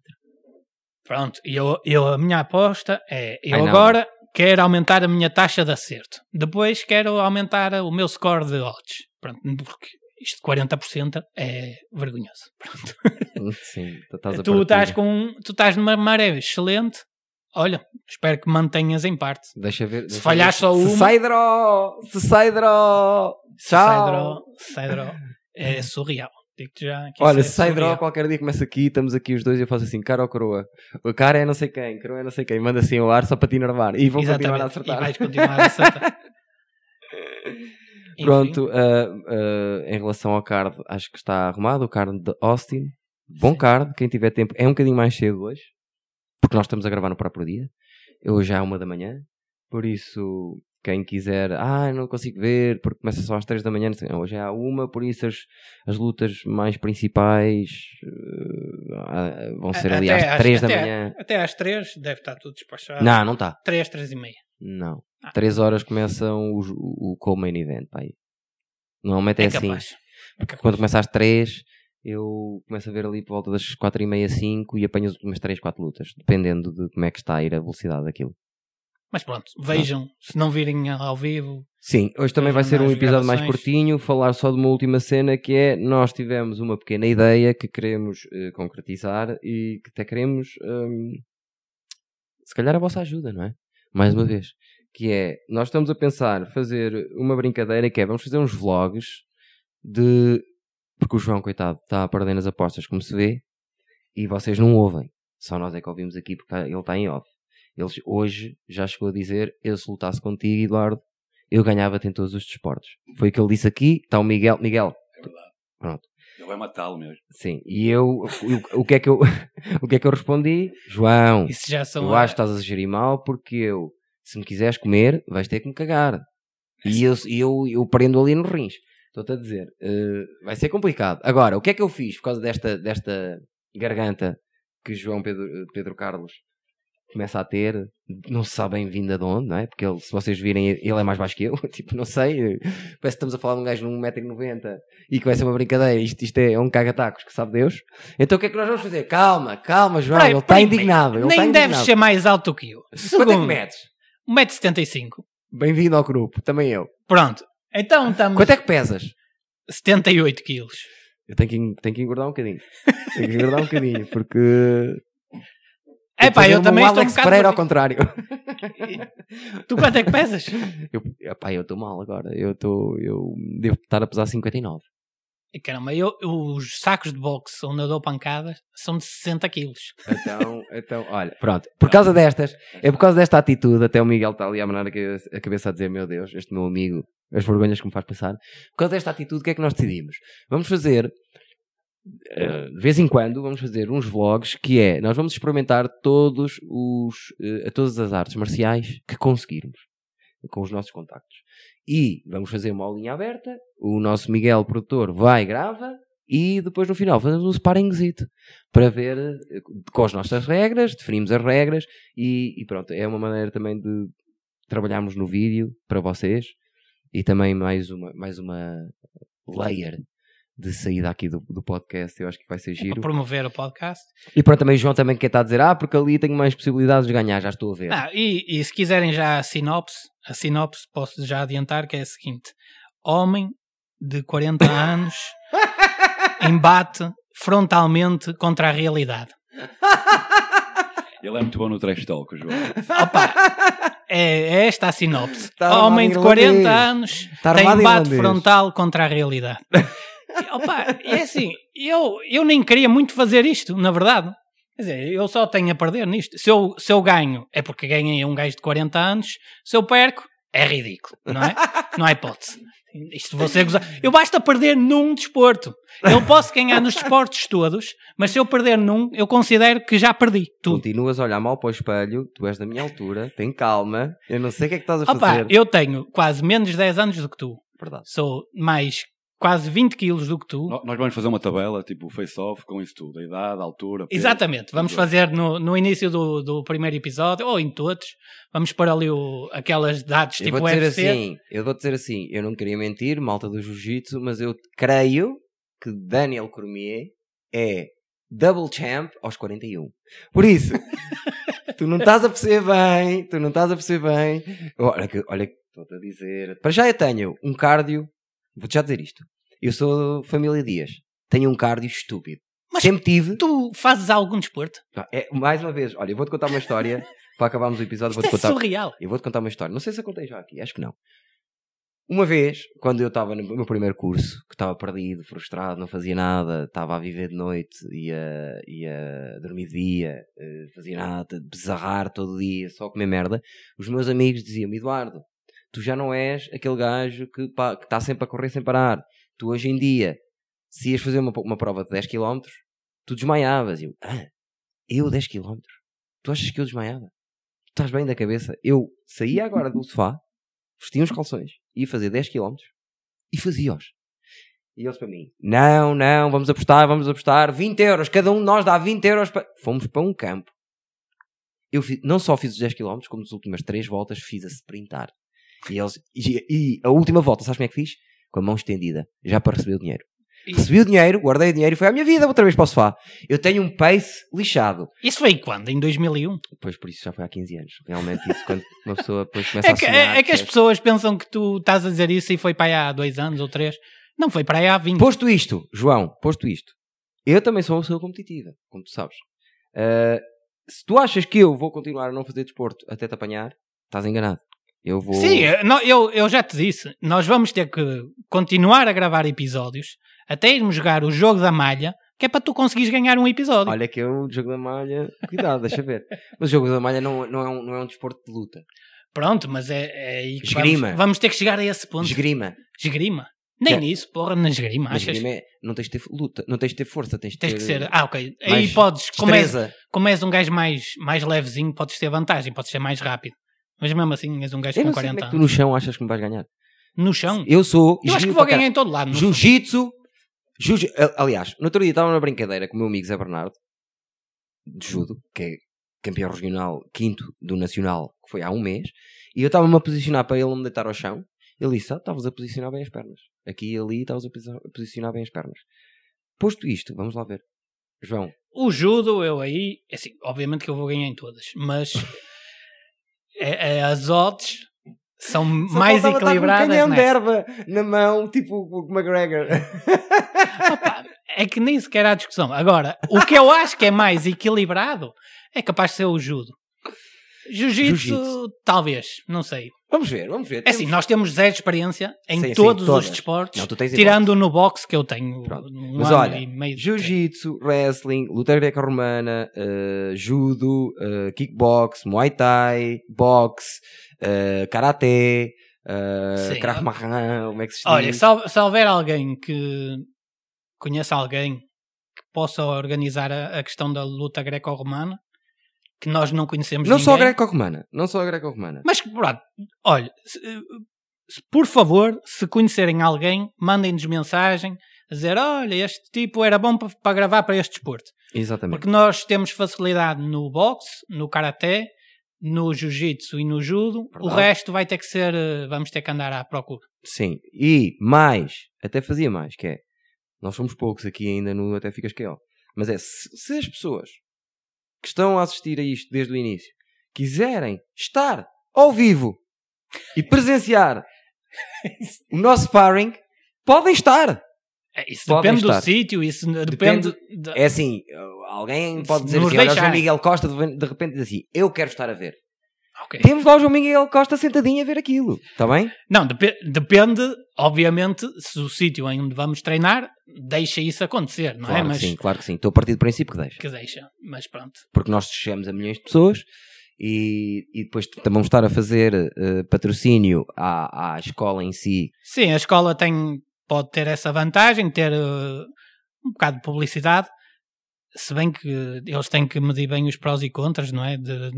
Pronto, e eu, eu, a minha aposta é: eu Ai, agora quero aumentar a minha taxa de acerto. Depois quero aumentar o meu score de odds. Pronto, porque isto de 40% é vergonhoso. Pronto. Sim, tu estás tu, estás com, tu estás numa maré excelente. Olha, espero que mantenhas em parte. Deixa ver. Se deixa falhar ver. só Se uma- sai draw! Se sai draw! Tchau! Cedro, Cedro é surreal. Digo-te já Olha, se é sai draw, qualquer dia começa aqui, estamos aqui os dois e eu faço assim, cara ou coroa. O cara é não sei quem, coroa é não sei quem, manda assim o ar só para te enervar. E vão continuar a Exatamente, acertar. E vais continuar a acertar. Enfim, Pronto, ah, ah, em relação ao card, acho que está arrumado. O card de Austin, bom Sim. card. Quem tiver tempo, é um bocadinho mais cedo hoje, porque nós estamos a gravar no próprio dia. Hoje já é uma da manhã, por isso, quem quiser, ah, não consigo ver, porque começa só às 3 da manhã. não Hoje é à uma, por isso as, as lutas mais principais ah, vão ser ali Até às 3 da até- manhã. Até às 3 deve estar tudo despachado. Não, não está. 3, 3 e meia. Não. Ah. 3 horas começam os- o, o co-main event, pá. Normalmente é, É assim. capaz. É. Quando começa às 3, eu começo a ver ali por volta das 4 e meia, 5 e apanho as últimas 3, 4 lutas, dependendo de como é que está a ir a velocidade daquilo. Mas pronto, vejam. Se não virem ao vivo, Sim, hoje também vai ser um episódio mais gravações. curtinho, falar só de uma última cena que é nós tivemos uma pequena ideia que queremos eh, concretizar e que até queremos hum, se calhar a vossa ajuda, não é? Mais uma vez. Que é, nós estamos a pensar fazer uma brincadeira que é, vamos fazer uns vlogs de. Porque o João, coitado, está a perder nas apostas, como se vê, e vocês não ouvem. Só nós é que ouvimos aqui porque ele está em off. Ele hoje já chegou a dizer: eu se lutasse contigo, Eduardo, eu ganhava-te em todos os desportos. Foi o que ele disse aqui. Está o Miguel. Miguel, É verdade. Pronto. Ele vai matá-lo mesmo. sim. E eu, o, o que é que eu, o que é que eu respondi? João, isso já são. eu acho que estás a gerir mal porque eu, se me quiseres comer, vais ter que me cagar. E eu, eu, eu prendo ali no rins. Estou-te a dizer. eh, vai ser complicado. Agora, o que é que eu fiz por causa desta, desta garganta que João Pedro, Pedro Carlos começa a ter? Não se sabe bem vinda de onde, não é? Porque ele, se vocês virem, ele é mais baixo que eu. Tipo, não sei. Parece que estamos a falar de um gajo de 1,90m e que vai ser uma brincadeira. Isto, isto é um caga-tacos, que sabe Deus. Então o que é que nós vamos fazer? Calma, calma, João. Peraí, ele está indignado. Ele Nem deves indignado. ser mais alto que eu. Quanto é que Segundo, metes? 1,75m. Bem-vindo ao grupo, também eu. Pronto. Então estamos Quanto é que pesas? 78 quilos. Eu tenho que, en- tenho que engordar um bocadinho. Tenho que engordar um bocadinho, porque. É pá, eu também um estou um Alex bocado... Pereira ao contrário. Tu quanto é que pesas? Eu, epá, eu estou mal agora. Eu estou. Eu devo estar a pesar 59. E, Caramba, eu, os sacos de boxe onde eu dou pancadas são de 60 quilos. Então, então, olha, pronto. Por causa destas, é por causa desta atitude, até o Miguel está ali a manar a cabeça, a cabeça a dizer: Meu Deus, este meu amigo, as vergonhas que me faz passar. Por causa desta atitude, o que é que nós decidimos? Vamos fazer, eh, de vez em quando, vamos fazer uns vlogs que é: nós vamos experimentar todos os, eh, todas as artes marciais que conseguirmos com os nossos contactos. E vamos fazer uma aulinha aberta. O nosso Miguel, produtor, vai, grava. E depois no final fazemos um sparringzito para ver eh, com as nossas regras, definimos as regras e, e pronto, é uma maneira também de trabalharmos no vídeo para vocês e também mais uma, mais uma layer de saída aqui do, do podcast, eu acho que vai ser Para giro. promover o podcast. E pronto, também o João também quer estar a dizer, ah, porque ali tenho mais possibilidades de ganhar, já estou a ver. Ah, e, e se quiserem já a sinopse, a sinopse posso já adiantar que é a seguinte: Homem de 40 anos embate frontalmente contra a realidade. Ele é muito bom no trash talk, João. Opa, é, é esta a sinopse. Está armado Homem de irlandês. 40 anos Está tem embate irlandês. frontal contra a realidade. Opa, é assim, eu, eu nem queria muito fazer isto, na verdade. Quer dizer, eu só tenho a perder nisto. Se eu, se eu ganho, é porque ganhei um gajo de 40 anos. Se eu perco, é ridículo, não é? Não há hipótese. Isto você. Eu basta perder num desporto. Eu posso ganhar nos desportos todos, mas se eu perder num, eu considero que já perdi tudo. Continuas a olhar mal para o espelho, tu és da minha altura, tem calma, eu não sei o que é que estás a Opa, fazer. eu tenho quase menos de 10 anos do que tu. Verdade. Sou mais quase 20 quilos do que tu. No- Nós vamos fazer uma tabela, tipo face-off, com isso tudo. A idade, a altura. peso. Exatamente, vamos fazer no, no início do, do primeiro episódio, ou em todos, vamos pôr ali o, aquelas dados Eu tipo vou dizer UFC. assim, eu vou dizer assim, eu não queria mentir, malta do jiu-jitsu, mas eu creio que Daniel Cormier é double champ aos 41. Por isso, tu não estás a perceber bem, tu não estás a perceber bem. Olha que, olha que estou-te a dizer. Para já eu tenho um cardio, vou-te já dizer isto. Eu sou família Dias, tenho um cardio estúpido. Mas- Sempre tive. Tu fazes algum desporto? É, mais uma vez, olha, eu vou-te contar uma história para acabarmos o episódio. Isto Vou-te é contar. surreal. Eu vou-te contar uma história. Não sei se eu contei já aqui, acho que não. Uma vez, quando eu estava no meu primeiro curso, que estava perdido, frustrado, não fazia nada, estava a viver de noite, ia, ia dormir de dia, eh, fazia nada, bezarrar todo dia, só comer merda, os meus amigos diziam-me, Eduardo, tu já não és aquele gajo que está sempre a correr sem parar. Tu hoje em dia, se ias fazer uma, uma prova de 10 km, tu desmaiavas. Eu, ah, eu 10 km? Tu achas que eu desmaiava? Tu estás bem da cabeça? Eu saía agora do sofá, vestia uns calções, ia fazer 10 km e fazia-os. E eles para mim, não, não, vamos apostar, vamos apostar, 20 euros, cada um de nós dá 20 euros para... Fomos para um campo. Eu fi- não só fiz os 10 km, como nas últimas 3 voltas fiz a sprintar. E, eles, e, e a última volta, sabes como é que fiz? Com a mão estendida, já para receber o dinheiro. E- Recebi o dinheiro, guardei o dinheiro e foi à minha vida outra vez para o sofá. Eu tenho um pace lixado. Isso foi quando? Em 2001? Pois por isso já foi há 15 anos. Realmente, isso quando uma pessoa depois começa É a que, sonhar. é, é que as percebes? pessoas pensam que tu estás a dizer isso e foi para aí há dois anos ou três. Não, foi para aí há 20. Posto isto, João, posto isto, eu também sou uma pessoa competitiva, como tu sabes. Ah, se tu achas que eu vou continuar a não fazer desporto até te apanhar, estás enganado. Eu vou. Sim, é, não, eu, eu já te disse, nós vamos ter que continuar a gravar episódios até irmos jogar o jogo da malha, que é para tu conseguires ganhar um episódio. Olha que eu, o jogo da malha, cuidado, deixa ver. Mas o jogo da malha não, não, é, um, não é um desporto de luta. Pronto, mas é, é aí que Esgrima. Vamos, vamos ter que chegar a esse ponto. Esgrima. Esgrima. Nem Já- nisso, porra, na esgrima. Achas? esgrima é, não tens de ter luta, não tens de ter força, tens de Tens ter que ser. Ah, ok. Aí podes, como és, como és um gajo mais, mais levezinho, podes ter vantagem, podes ser mais rápido. Mas mesmo assim, és um gajo Eu com não sei como 40 é que tu anos. no chão achas que me vais ganhar. no chão. Eu sou. Eu acho que vou ganhar em todo lado. caralho. no fundo. Jiu-jitsu. Jiu aliás, no outro dia estava na brincadeira com o meu amigo Zé Bernardo, de judo, que é campeão regional quinto do Nacional, que foi há um mês, e eu estava-me a posicionar para ele não me deitar ao chão. Ele disse: ah, estavas a posicionar bem as pernas. Aqui e ali estavas a posicionar bem as pernas. Posto isto, vamos lá ver. João, O judo, eu aí, é assim, obviamente que eu vou ganhar em todas, mas é- é, as odds são mais equilibradas Um canhão de erva na mão, tipo o McGregor. Opa, é que nem sequer há discussão. Agora, o que eu acho que é mais equilibrado é capaz de ser o judo. Jiu-jitsu, Jiu-jitsu. talvez, não sei. vamos ver, vamos ver. É assim, nós temos zero experiência em Sim, sim, todos todas. os desportos, Não, tirando no boxe que eu tenho um Mas ano olha, Jiu-jitsu, wrestling, luta greco-romana, eh, judo, eh, kickbox, muay thai, boxe, karaté, eh, Sim. krav maga, como é que se diz? Olha, se, se houver alguém que conheça alguém que possa organizar a, a questão da luta greco-romana, que nós não conhecemos não ninguém. só a greco-romana, não só a greco-romana. Mas, pronto, olha, se- se- por favor, se conhecerem alguém, mandem-nos mensagem a dizer: olha, este tipo era bom pa- para gravar para este desporto. Exatamente. Porque nós temos facilidade no boxe, no karaté, no jiu-jitsu e no judo. O Verdade. resto vai ter que ser, eh, vamos ter que andar à procura. Sim, e mais, até fazia mais, que é, nós somos poucos aqui ainda no Até Ficas KO, mas é, se, se as pessoas que estão a assistir a isto desde o início quiserem estar ao vivo e presenciar o nosso sparring, podem estar. É, Isso Podem depende do estar. sítio, isso depende. de- É assim, alguém pode dizer nos assim, olha, o. Miguel Costa de de repente diz assim, eu quero estar a ver. Ok. Temos lá o João Miguel Costa sentadinho a ver aquilo, está bem? Não, depe- depende, obviamente, se o sítio em onde vamos treinar deixa isso acontecer, não claro é? que Mas sim, claro que sim. Estou a partir do princípio que deixa. que deixa, mas pronto. porque nós chegamos a milhões de pessoas e, e depois também vamos estar a fazer eh, patrocínio à, à escola em si. Sim, a escola tem, pode ter essa vantagem, ter eh, um bocado de publicidade, se bem que eles têm que medir bem os prós e contras, não é? De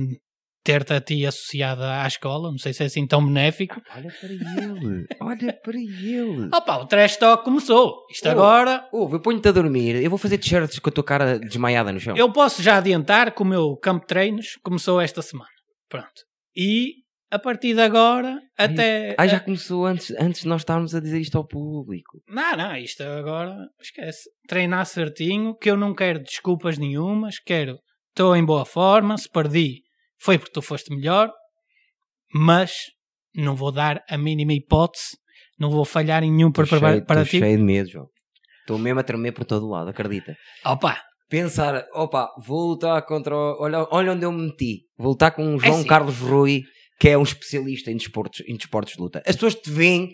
ter-te a ti associada à escola, não sei se é assim tão benéfico. Olha para ele, olha para ele. Opa, o trash talk começou. Isto Oh. agora, Ouve, eu ponho-te a dormir, eu vou fazer t-shirts com a tua cara desmaiada no chão. eu posso já adiantar que o meu campo de treinos começou esta semana. Pronto. E a partir de agora, até. Ah, já começou antes, antes de nós estarmos a dizer isto ao público. Não, não, isto agora esquece. Treinar certinho, que eu não quero desculpas nenhumas, quero. Estou em boa forma, se perdi foi porque tu foste melhor, mas não vou dar a mínima hipótese, não vou falhar em nenhum Estou para, cheio, para estou ti. cheio de medo, João. Estou mesmo a tremer por todo lado, acredita. Opa, Pensar, opa, vou lutar contra. o- Olha, olha onde eu me meti. Vou lutar com o João assim. Carlos Rui, que é um especialista em desportos, em desportos de luta. As pessoas te veem,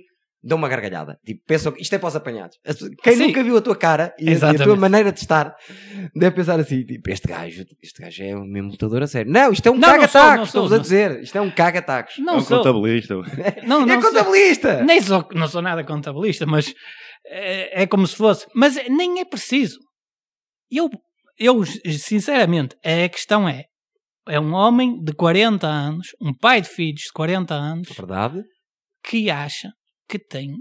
dão uma gargalhada. Tipo, pensam que isto é para os apanhados. Quem Sim. nunca viu a tua cara e a, e a tua maneira de estar, deve pensar assim: tipo, este gajo, este gajo é um mesmo lutador a sério. Não, isto é um Não, não sou, não caga-tacos, sou, estou-vos a não dizer. Isto é um caga-tacos. não é um sou. contabilista. Não, não é sou. contabilista! Nem sou, não sou nada contabilista, mas é, é como se fosse. Mas nem é preciso. Eu, eu, sinceramente, a questão é: é um homem de 40 anos, um pai de filhos de 40 anos, Verdade? que acha que tem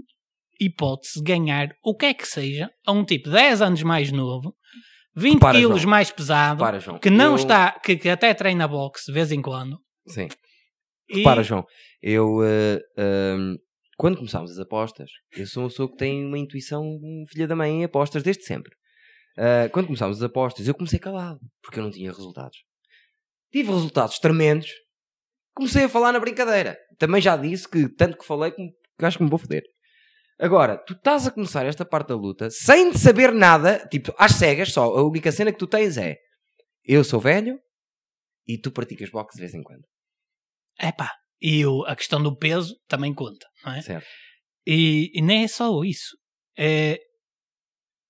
hipótese de ganhar o que é que seja a um tipo 10 anos mais novo, 20 Repara, quilos João. mais pesado, que não Eu- está, que, que até treina boxe de vez em quando. Sim. E, Para, João, eu eh, ehm, quando começámos as apostas, eu sou uma pessoa que tem uma intuição filha da mãe em apostas desde sempre. Ah, quando começámos as apostas, eu comecei calado, porque eu não tinha resultados. Tive resultados tremendos. Comecei a falar na brincadeira. Também já disse que tanto que falei que que acho que me vou foder. Agora, tu estás a começar esta parte da luta sem saber nada, tipo, às cegas só. A única cena que tu tens é eu sou velho e tu praticas boxe de vez em quando. epá, e o- a questão do peso também conta, não é? Certo? E, e nem é só isso. É,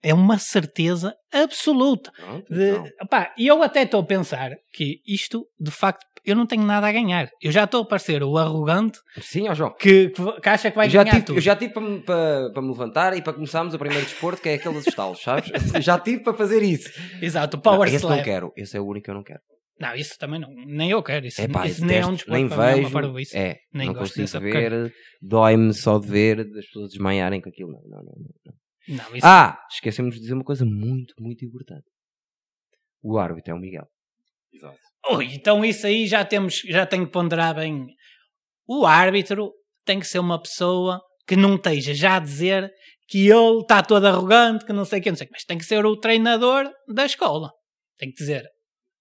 é uma certeza absoluta. De, então. opá, e eu até estou a pensar que isto, de facto, eu não tenho nada a ganhar. Eu já estou a parecer o arrogante Sim, ó João. que, que, acha que vai já ganhar tive, tudo. eu já tive para, me- para, para me levantar e para começarmos o primeiro desporto, que é aquele dos estalos, sabes? já tive para fazer isso. Exato, o Power não, esse Slam. não quero. Esse é o único que eu não quero. Não, isso também não. Nem eu quero. Isso, É pá, isso nem é um detesto, desporto nem para mim, é uma vejo. parvoíce. É, Nem não gosto consigo dessa ver. Dói-me só de ver as pessoas desmaiarem com aquilo. Não, não, não. não. Não, isso, Ah, esquecemos de dizer uma coisa muito, muito importante. O árbitro é o Miguel. Exato. Ui, então isso aí já temos, já tenho que ponderar bem. O árbitro tem que ser uma pessoa que não esteja já a dizer que ele está todo arrogante, que não sei o que, não sei o que, mas tem que ser o treinador da escola. Tem que dizer.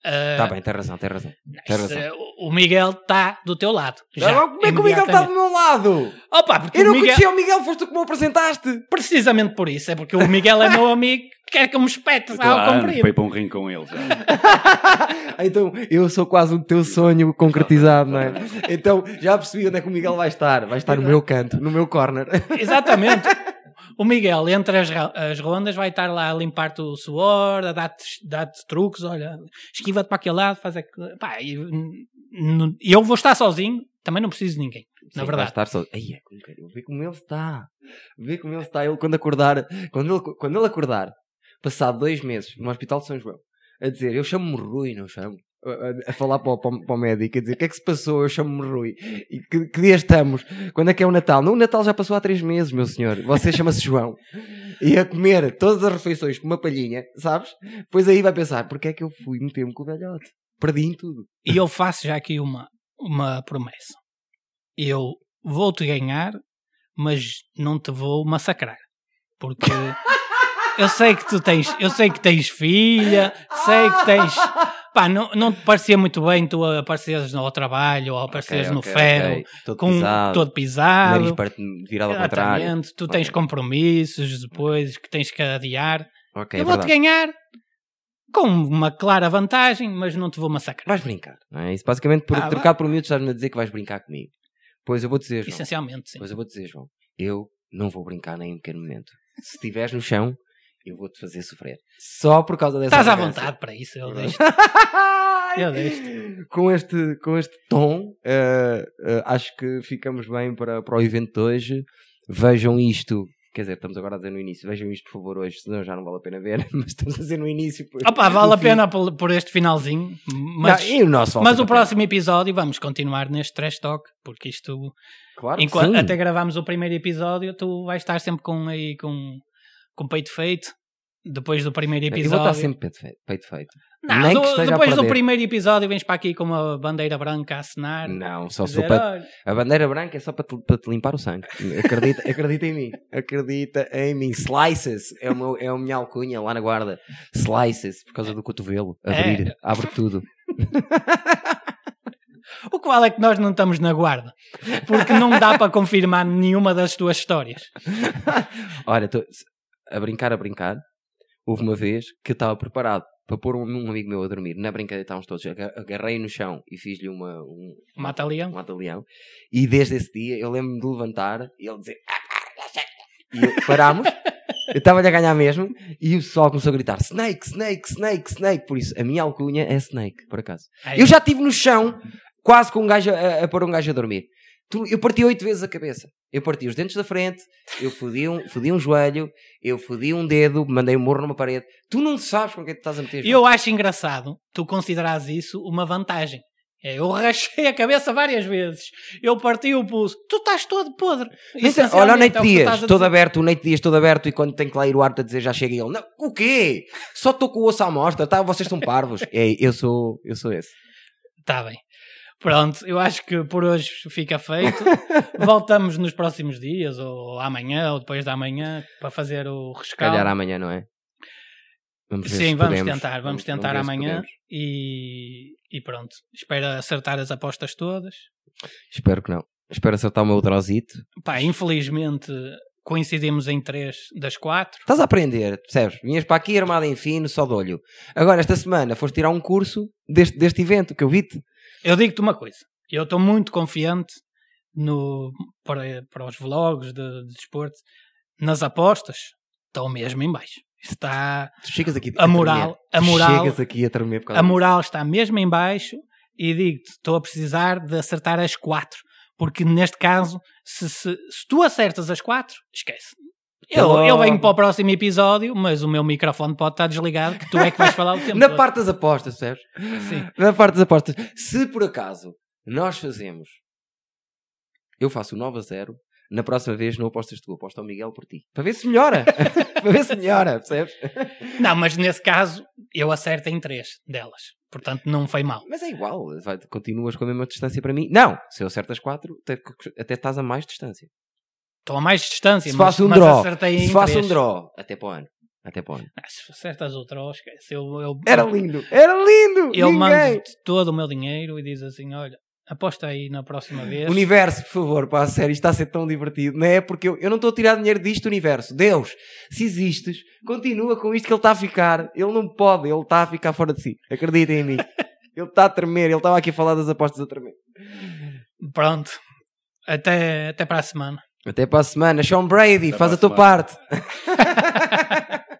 Ah, Está bem, tem razão, tem razão. tem razão. eh, o Miguel está do teu lado. Já, Agora, como é que o Miguel está do meu lado? Opa, porque Eu o não Miguel, conhecia o Miguel, foste tu que me apresentaste. precisamente por isso, é porque o Miguel é meu amigo, quer que eu me espete há ao comprido. ir para um ringue com ele então, eu sou quase o teu sonho concretizado, não é? Então, já percebi onde é que o Miguel vai estar. Vai estar no meu canto, no meu corner. Exatamente. O Miguel, entre as, as rondas, vai estar lá a limpar-te o suor, a dar-te dar truques, olha, esquiva-te para aquele lado, faz aquilo. Pá, e, n- n- e eu vou estar sozinho, também não preciso de ninguém, na Sim, verdade. Vai estar só... Ai, é. Vê como ele está. Vê como ele está. Ele quando acordar, quando ele, quando ele acordar, passado dois meses, no Hospital de São João, a dizer, eu chamo-me Rui, não chamo. A, falar para o, para o- para o médico, a dizer, o que é que se passou? Eu chamo-me Rui. E que, que dia estamos? Quando é que é o Natal? Não, o Natal já passou há três meses, meu senhor. Você chama-se João. E a comer todas as refeições com uma palhinha, sabes? Pois aí vai pensar, porque é que eu fui meter-me com o velhote? Perdi em tudo. E eu faço já aqui uma, uma promessa. Eu vou-te ganhar, mas não te vou massacrar. Porque eu sei que tu tens, eu sei que tens filha, sei que tens. Pá, não, não te parecia muito bem tu apareceres ao trabalho ou apareceres no Ok, ferro ok. Todo com pisado, todo pisado. nariz virado ao contrário. Tu tens compromissos depois que tens que adiar. Ok, eu é vou-te ganhar com uma clara vantagem, mas não te vou massacrar. Vais brincar, não é? Isso basicamente, por, Ah, trocado por miúdos, estás-me a dizer que vais brincar comigo. Pois eu vou dizer, João. Essencialmente, sim. Pois eu vou dizer, João. Eu não vou brincar nem um pequeno momento. Se estiveres no chão, eu vou-te fazer sofrer. Só por causa dessa Estás à arrogância. vontade para isso, eu deixo. Eu deixo. com este, com este tom, eh, eh, acho que ficamos bem para, para o evento de hoje. Vejam isto. Quer dizer, estamos agora a dizer no início. Vejam isto, por favor, hoje, senão já não vale a pena ver. Mas estamos a dizer no início. por- Opa, vale a pena por, por este finalzinho, mas, Não, e o nosso mas o próximo episódio vamos continuar neste trash talk, porque isto, Claro que enquanto sim. até gravamos o primeiro episódio, tu vais estar sempre com aí com, com peito feito. Depois do primeiro Eu vou episódio, estar sempre peito feito. Peito feito. Não, Nem do- que depois do primeiro episódio vens para aqui com uma bandeira branca a assinar. Não, só dizer, para "Olha, A bandeira branca é só para te, para te limpar o sangue. Acredita, acredita em mim. Acredita em mim. Slices é, meu, é a minha alcunha lá na guarda. Slices, por causa do cotovelo. Abrir, É. abre tudo. O qual é que nós não estamos na guarda? Porque não dá para confirmar nenhuma das tuas histórias. Olha, tô- a brincar, a brincar. Houve uma vez que eu estava preparado para pôr um, um amigo meu a dormir. Na brincadeira estávamos todos. Aga- Agarrei no chão e fiz-lhe uma, um, Mata-leão. um mata-leão. E desde esse dia eu lembro-me de levantar e ele dizer. E eu- parámos. Eu estava-lhe a ganhar mesmo e o pessoal começou a gritar Snake, Snake, Snake, Snake. Por isso, a minha alcunha é Snake, por acaso. Aí, Eu já estive no chão, quase com um gajo a, a pôr um gajo a dormir. Tu- Eu parti oito vezes a cabeça. Eu parti os dentes da frente, eu fodi um, fodi um joelho, eu fodi um dedo, mandei um morro numa parede. Tu não sabes com quem tu estás a meter. Eu acho engraçado tu considerares isso uma vantagem. É, eu rachei a cabeça várias vezes. Eu parti o pulso. Tu estás todo podre. Olha o é que tu Dias, todo dizer. aberto, o Nate Dias todo aberto e quando tem que lá ir o árbitro a dizer já chega ele. Não, o quê? Só estou com o osso à mostra, tá? vocês estão parvos. É, eu sou, eu sou esse. Tá bem. Pronto, eu acho que por hoje fica feito. Voltamos nos próximos dias, ou amanhã, ou depois da manhã, para fazer o rescaldo. calhar amanhã, não é? Vamos Sim, vamos podemos. tentar, vamos tentar ver se amanhã e, e pronto. Espero acertar as apostas todas. Espero que não. Espero acertar o meu drozito. Pá, infelizmente coincidimos em três das quatro. Estás a aprender, percebes? Vinhas para aqui armada em fino, só de olho. Agora, esta semana, foste tirar um curso deste, deste evento que eu vi-te. Eu digo-te uma coisa, eu estou muito confiante no, para, para os vlogs de, de desporto, nas apostas, estou mesmo em baixo. Está, Tu chegas aqui A moral- a moral- Chegas aqui a tremer por causa a disso. moral está mesmo em baixo e digo-te, estou a precisar de acertar as quatro, porque neste caso, se, se, se tu acertas as quatro, esquece. Eu, eu venho para o próximo episódio, mas o meu microfone pode estar desligado, que tu é que vais falar o tempo Na todo. parte das apostas, percebes? Sim. Na parte das apostas. Se por acaso nós fazemos, eu faço o 9 a 0, na próxima vez não apostas tu, aposta ao Miguel por ti. Para ver se melhora. Para ver se melhora, percebes? Não, mas nesse caso, eu acerto em três delas. Portanto, não foi mal. Mas é igual, vai- continuas com a mesma distância para mim. Não, se eu acertas 4, até, até estás a mais distância. Estou a mais distância, Se mas, faço um mas draw, acertei em se faço três. um draw, até para o ano. Até para o ano. Ah, se acertas o draw, esquece. Eu, eu, Era lindo, era lindo! eu Ninguém. mando todo o meu dinheiro e diz assim: olha, aposta aí na próxima vez. Universo, por favor, pá, a isto está a ser tão divertido. Não é porque eu, eu não estou a tirar dinheiro disto, universo. Deus, se existes, continua com isto que ele está a ficar. Ele não pode, ele está a ficar fora de si. Acreditem em mim. Ele está a tremer, ele estava aqui a falar das apostas a tremer. Pronto. Até, até para a semana. Até para a semana. Sean Brady, Até faz a a tua parte.